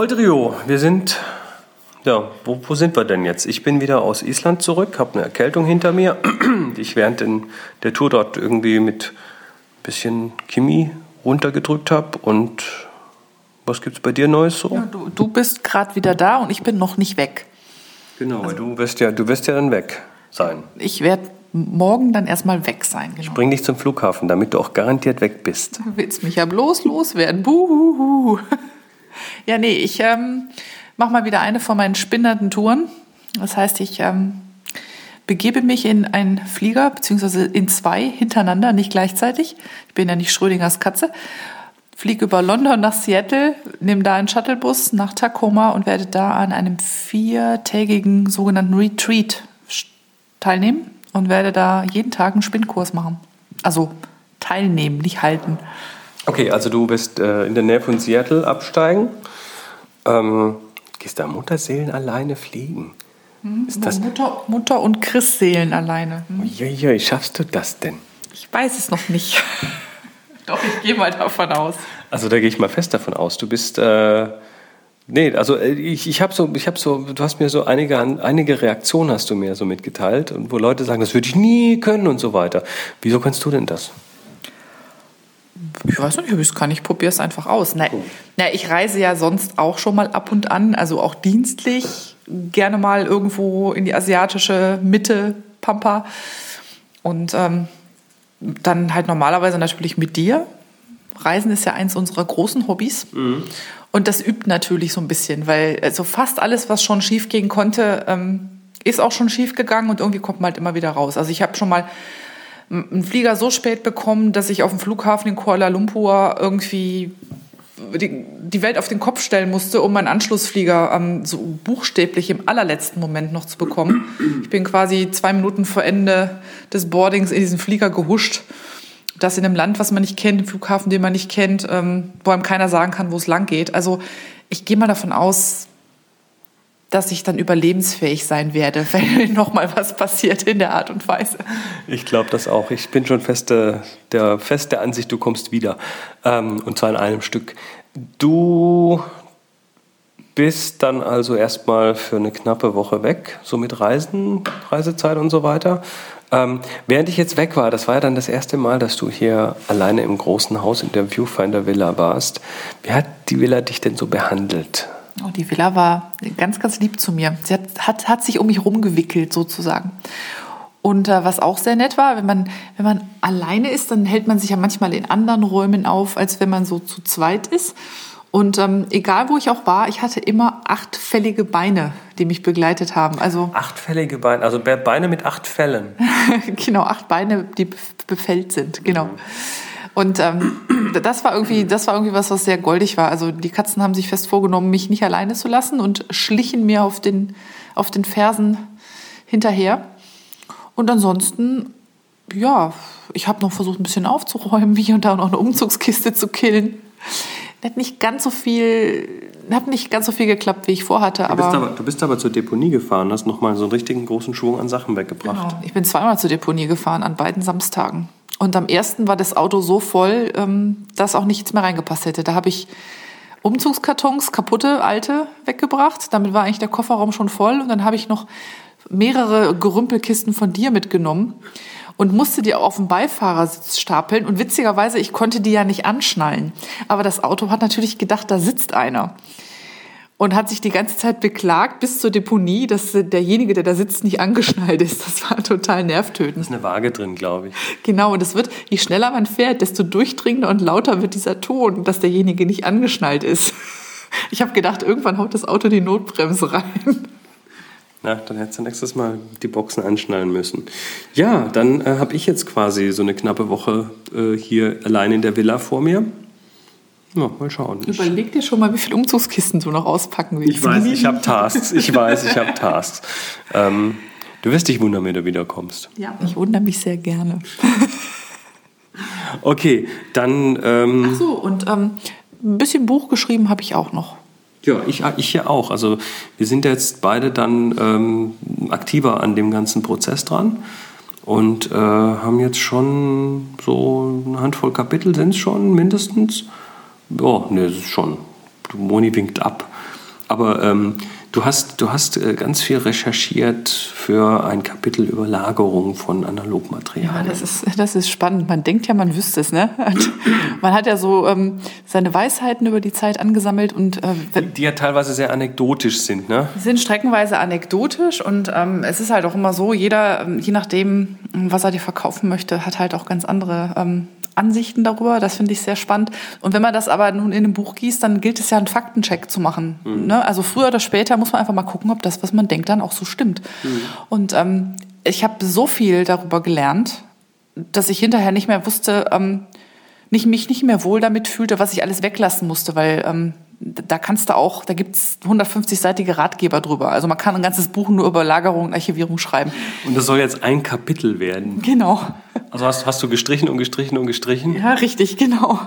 Holdrio, wir sind. Ja, wo, wo sind wir denn jetzt? Ich bin wieder aus Island zurück, habe eine Erkältung hinter mir, die ich während den, der Tour dort irgendwie mit ein bisschen Chemie runtergedrückt habe. Und was gibt es bei dir Neues so? Ja, du, du bist gerade wieder da und ich bin noch nicht weg. Genau, also, du wirst ja, du wirst ja dann weg sein. Ich werde morgen dann erstmal weg sein. Genau. Ich bring dich zum Flughafen, damit du auch garantiert weg bist. Du willst mich ja bloß loswerden. Buhuhu. Ja, nee, ich ähm, mache mal wieder eine von meinen spinnernden Touren. Das heißt, ich ähm, begebe mich in einen Flieger, beziehungsweise in zwei hintereinander, nicht gleichzeitig. Ich bin ja nicht Schrödingers Katze. Fliege über London nach Seattle, nehme da einen Shuttlebus nach Tacoma und werde da an einem viertägigen sogenannten Retreat teilnehmen und werde da jeden Tag einen Spinnkurs machen. Also teilnehmen, nicht halten. Okay, also du wirst äh, in der Nähe von Seattle absteigen. Ähm, gehst da Mutterseelen alleine fliegen? Hm, Ist das Mutter, Mutter und Chris-Seelen alleine. Hm. Uiuiui, schaffst du das denn? Ich weiß es noch nicht. Doch, ich gehe mal davon aus. Also da gehe ich mal fest davon aus. Du bist... Äh, Nee, also äh, ich, ich habe so, ich habe so, du hast mir so einige, einige Reaktionen hast du mir so mitgeteilt, wo Leute sagen, das würde ich nie können und so weiter. Wieso kannst du denn das? Ich weiß nicht, ob ich es kann. Ich probiere es einfach aus. Na, na, ich reise ja sonst auch schon mal ab und an, also auch dienstlich, gerne mal irgendwo in die asiatische Mitte, Pampa. Und ähm, dann halt normalerweise natürlich mit dir. Reisen ist ja eins unserer großen Hobbys. Mhm. Und das übt natürlich so ein bisschen, weil also fast alles, was schon schief gehen konnte, ähm, ist auch schon schief gegangen und irgendwie kommt man halt immer wieder raus. Also ich habe schon mal einen Flieger so spät bekommen, dass ich auf dem Flughafen in Kuala Lumpur irgendwie die, Welt auf den Kopf stellen musste, um meinen Anschlussflieger ähm, so buchstäblich im allerletzten Moment noch zu bekommen. Ich bin quasi zwei Minuten vor Ende des Boardings in diesen Flieger gehuscht. Das in einem Land, was man nicht kennt, im Flughafen, den man nicht kennt, ähm, wo einem keiner sagen kann, wo es lang geht. Also ich gehe mal davon aus, dass ich dann überlebensfähig sein werde, wenn noch mal was passiert in der Art und Weise. Ich glaube das auch. Ich bin schon feste der feste Ansicht, du kommst wieder ähm, und zwar in einem Stück. Du bist dann also erstmal für eine knappe Woche weg, so mit Reisen, Reisezeit und so weiter. Ähm, während ich jetzt weg war, das war ja dann das erste Mal, dass du hier alleine im großen Haus in der Viewfinder Villa warst. Wie hat die Villa dich denn so behandelt? Oh, die Villa war ganz, ganz lieb zu mir. Sie hat, hat, hat sich um mich rumgewickelt sozusagen. Und äh, was auch sehr nett war, wenn man, wenn man alleine ist, dann hält man sich ja manchmal in anderen Räumen auf, als wenn man so zu zweit ist. Und ähm, egal wo ich auch war, ich hatte immer achtfällige Beine, die mich begleitet haben. Also achtfällige Beine, also Beine mit acht Fällen. genau, acht Beine, die befällt sind. Genau. Mhm. Und ähm, das war irgendwie, das war irgendwie was, was sehr goldig war. Also die Katzen haben sich fest vorgenommen, mich nicht alleine zu lassen und schlichen mir auf den, auf den Fersen hinterher. Und ansonsten, ja, ich habe noch versucht, ein bisschen aufzuräumen, hier und da noch eine Umzugskiste zu killen. Hat nicht ganz so viel, hat nicht ganz so viel geklappt, wie ich vorhatte. Du, bist aber, du bist aber zur Deponie gefahren, hast nochmal so einen richtigen großen Schwung an Sachen weggebracht. Genau. Ich bin zweimal zur Deponie gefahren, an beiden Samstagen. Und am ersten war das Auto so voll, ähm, dass auch nichts mehr reingepasst hätte. Da habe ich Umzugskartons, kaputte, alte, weggebracht. Damit war eigentlich der Kofferraum schon voll. Und dann habe ich noch mehrere Gerümpelkisten von dir mitgenommen und musste die auf dem Beifahrersitz stapeln. Und witzigerweise, ich konnte die ja nicht anschnallen. Aber das Auto hat natürlich gedacht, da sitzt einer und hat sich die ganze Zeit beklagt bis zur Deponie, dass derjenige, der da sitzt, nicht angeschnallt ist. Das war total nervtötend. Da ist eine Waage drin, glaube ich. Genau, und es wird, je schneller man fährt, desto durchdringender und lauter wird dieser Ton, dass derjenige nicht angeschnallt ist. Ich habe gedacht, irgendwann haut das Auto die Notbremse rein. Na, dann hättest du nächstes Mal die Boxen anschnallen müssen. Ja, dann äh, habe ich jetzt quasi so eine knappe Woche äh, hier allein in der Villa vor mir. Ja, mal schauen. Überleg dir schon mal, wie viele Umzugskisten du noch auspacken willst. Ich weiß, ich habe Tasks. Ich weiß, ich habe Tasks. Ähm, du wirst dich wundern, wenn du wiederkommst. Ja, ich wundere mich sehr gerne. okay, dann. Ähm, Ach so, und ähm, ein bisschen Buch geschrieben habe ich auch noch. Ja, ich, ich ja auch. Also wir sind jetzt beide dann ähm, aktiver an dem ganzen Prozess dran und äh, haben jetzt schon so eine Handvoll Kapitel sind es schon mindestens. Ja, ne, das ist schon. Moni winkt ab. Aber ähm, du hast, du hast äh, ganz viel recherchiert für ein Kapitel über Lagerung von Analogmaterial. Ja, das ist, das ist spannend. Man denkt ja, man wüsste es. Ne? man hat ja so ähm, seine Weisheiten über die Zeit angesammelt. und äh, die, die, ja teilweise sehr anekdotisch sind. Ne? Sind streckenweise anekdotisch und ähm, es ist halt auch immer so, jeder, ähm, je nachdem, was er dir verkaufen möchte, hat halt auch ganz andere ähm, Ansichten darüber. Das finde ich sehr spannend. Und wenn man das aber nun in einem Buch gießt, dann gilt es ja, einen Faktencheck zu machen. Mhm. Ne? Also früher oder später muss man einfach mal gucken, ob das, was man denkt, dann auch so stimmt. Mhm. Und ähm, ich habe so viel darüber gelernt, dass ich hinterher nicht mehr wusste, ähm, nicht, mich nicht mehr wohl damit fühlte, was ich alles weglassen musste, weil ähm, da kannst du auch, da gibt's 150-seitige Ratgeber drüber. Also man kann ein ganzes Buch nur über Lagerung und Archivierung schreiben. Und das soll jetzt ein Kapitel werden. Genau. Also hast, hast du gestrichen und gestrichen und gestrichen? Ja, richtig, genau.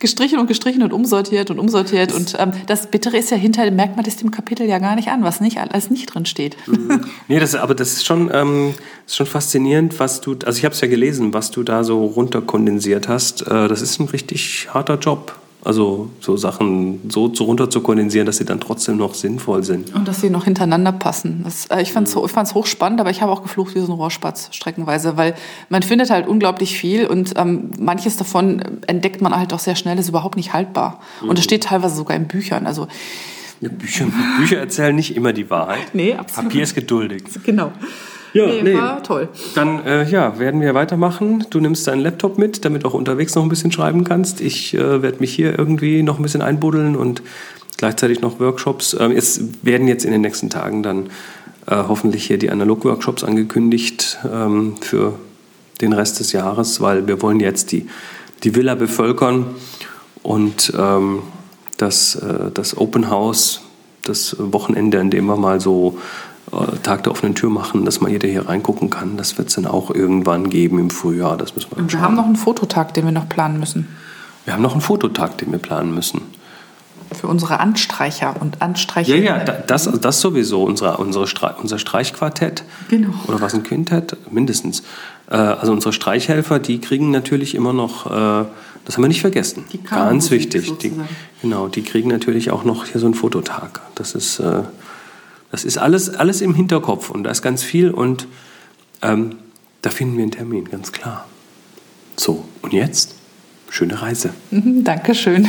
Gestrichen und gestrichen und umsortiert und umsortiert. Und ähm, das Bittere ist ja hinterher, merkt man das dem Kapitel ja gar nicht an, was nicht alles nicht drin steht. Mhm. Nee, das, aber das ist schon, ähm, ist schon faszinierend, was du, also ich habe es ja gelesen, was du da so runterkondensiert hast. Äh, das ist ein richtig harter Job. Also so Sachen so, so runter zu kondensieren, dass sie dann trotzdem noch sinnvoll sind. Und dass sie noch hintereinander passen. Das, äh, ich fand es mhm. ich hochspannend, aber ich habe auch geflucht wie so ein Rohrspatz streckenweise, weil man findet halt unglaublich viel und ähm, manches davon entdeckt man halt auch sehr schnell, ist überhaupt nicht haltbar. Mhm. Und es steht teilweise sogar in Büchern. Also ja, Bücher, Bücher erzählen nicht immer die Wahrheit. Nee, absolut. Papier ist geduldig. Genau. Ja, nee, nee. war toll. Dann äh, ja, werden wir weitermachen. Du nimmst deinen Laptop mit, damit du auch unterwegs noch ein bisschen schreiben kannst. Ich äh, werde mich hier irgendwie noch ein bisschen einbuddeln und gleichzeitig noch Workshops. Ähm, es werden jetzt in den nächsten Tagen dann äh, hoffentlich hier die Analog-Workshops angekündigt ähm, für den Rest des Jahres, weil wir wollen jetzt die, die Villa bevölkern und ähm, das, äh, das Open House, das Wochenende, in dem wir mal so Tag der offenen Tür machen, dass mal jeder hier reingucken kann. Das wird es dann auch irgendwann geben im Frühjahr. Das müssen wir Und wir haben noch einen Fototag, den wir noch planen müssen. Wir haben noch einen Fototag, den wir planen müssen. Für unsere Anstreicher und Anstreicher. Ja, ja, das, das sowieso, unsere, unsere Streich, unser Streichquartett. Genau. Oder was ein Quintett, mindestens. Äh, also unsere Streichhelfer, die kriegen natürlich immer noch, äh, das haben wir nicht vergessen. Die Ganz wichtig. Die, genau, die kriegen natürlich auch noch hier so einen Fototag. Das ist das ist alles, alles im Hinterkopf und da ist ganz viel und ähm, da finden wir einen Termin, ganz klar. So, und jetzt schöne Reise. Dankeschön.